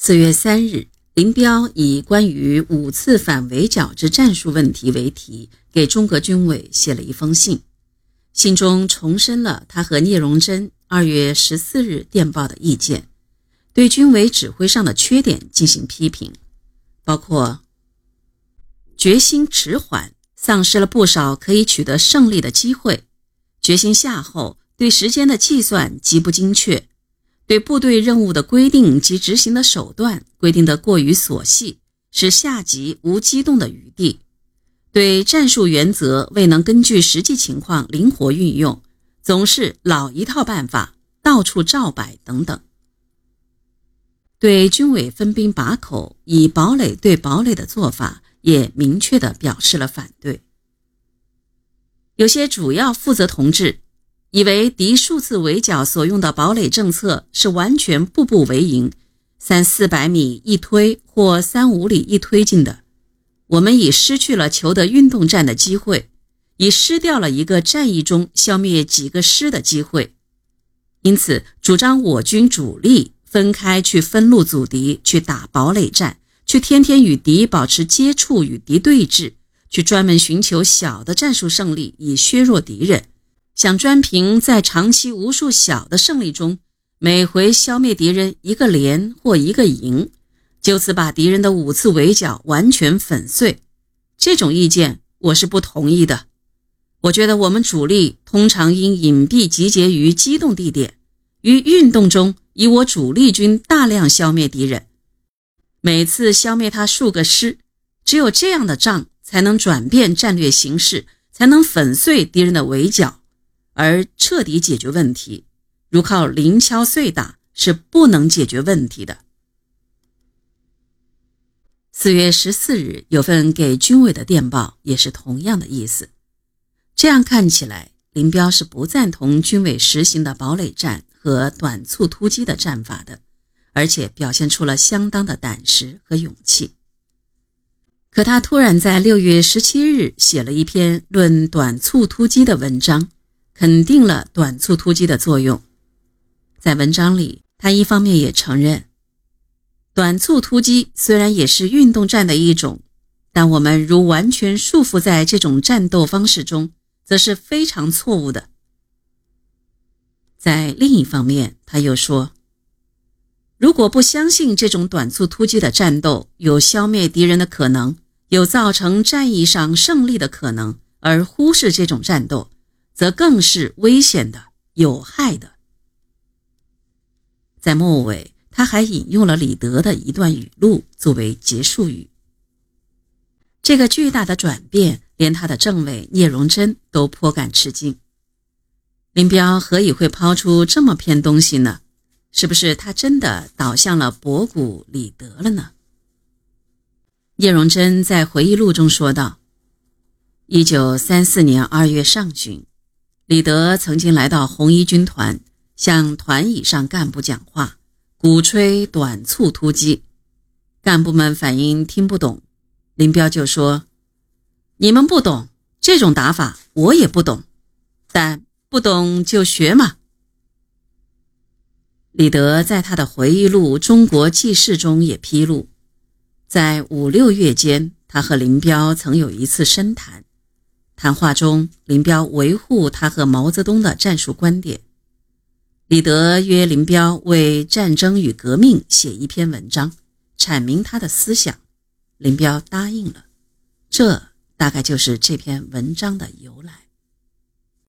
四月三日，林彪以关于五次反围剿之战术问题为题，给中革军委写了一封信。信中重申了他和聂荣臻二月十四日电报的意见，对军委指挥上的缺点进行批评，包括决心迟缓，丧失了不少可以取得胜利的机会；决心下后，对时间的计算极不精确。对部队任务的规定及执行的手段规定得过于琐细，使下级无机动的余地；对战术原则未能根据实际情况灵活运用，总是老一套办法，到处照摆等等。对军委分兵把口，以堡垒对堡垒的做法，也明确地表示了反对。有些主要负责同志。以为敌数次围剿所用的堡垒政策是完全步步为营，三四百米一推或三五里一推进的，我们已失去了求得运动战的机会，已失掉了一个战役中消灭几个师的机会，因此主张我军主力分开去分路阻敌，去打堡垒战，去天天与敌保持接触，与敌对峙，去专门寻求小的战术胜利，以削弱敌人。想专凭在长期无数小的胜利中，每回消灭敌人一个连或一个营，就此把敌人的五次围剿完全粉碎，这种意见我是不同意的。我觉得我们主力通常应隐蔽集结于机动地点，于运动中以我主力军大量消灭敌人，每次消灭他数个师，只有这样的仗才能转变战略形势，才能粉碎敌人的围剿。而彻底解决问题，如靠零敲碎打是不能解决问题的。四月十四日有份给军委的电报，也是同样的意思。这样看起来，林彪是不赞同军委实行的堡垒战和短促突击的战法的，而且表现出了相当的胆识和勇气。可他突然在六月十七日写了一篇论短促突击的文章。肯定了短促突击的作用。在文章里，他一方面也承认，短促突击虽然也是运动战的一种，但我们如完全束缚在这种战斗方式中，则是非常错误的。在另一方面，他又说，如果不相信这种短促突击的战斗有消灭敌人的可能，有造成战役上胜利的可能，而忽视这种战斗，则更是危险的、有害的。在末尾，他还引用了李德的一段语录作为结束语。这个巨大的转变，连他的政委聂荣臻都颇感吃惊。林彪何以会抛出这么篇东西呢？是不是他真的倒向了博古李德了呢？聂荣臻在回忆录中说道：“一九三四年二月上旬。”李德曾经来到红一军团，向团以上干部讲话，鼓吹短促突击。干部们反映听不懂，林彪就说：“你们不懂这种打法，我也不懂，但不懂就学嘛。”李德在他的回忆录《中国纪事》中也披露，在五六月间，他和林彪曾有一次深谈。谈话中，林彪维护他和毛泽东的战术观点。李德约林彪为《战争与革命》写一篇文章，阐明他的思想。林彪答应了，这大概就是这篇文章的由来。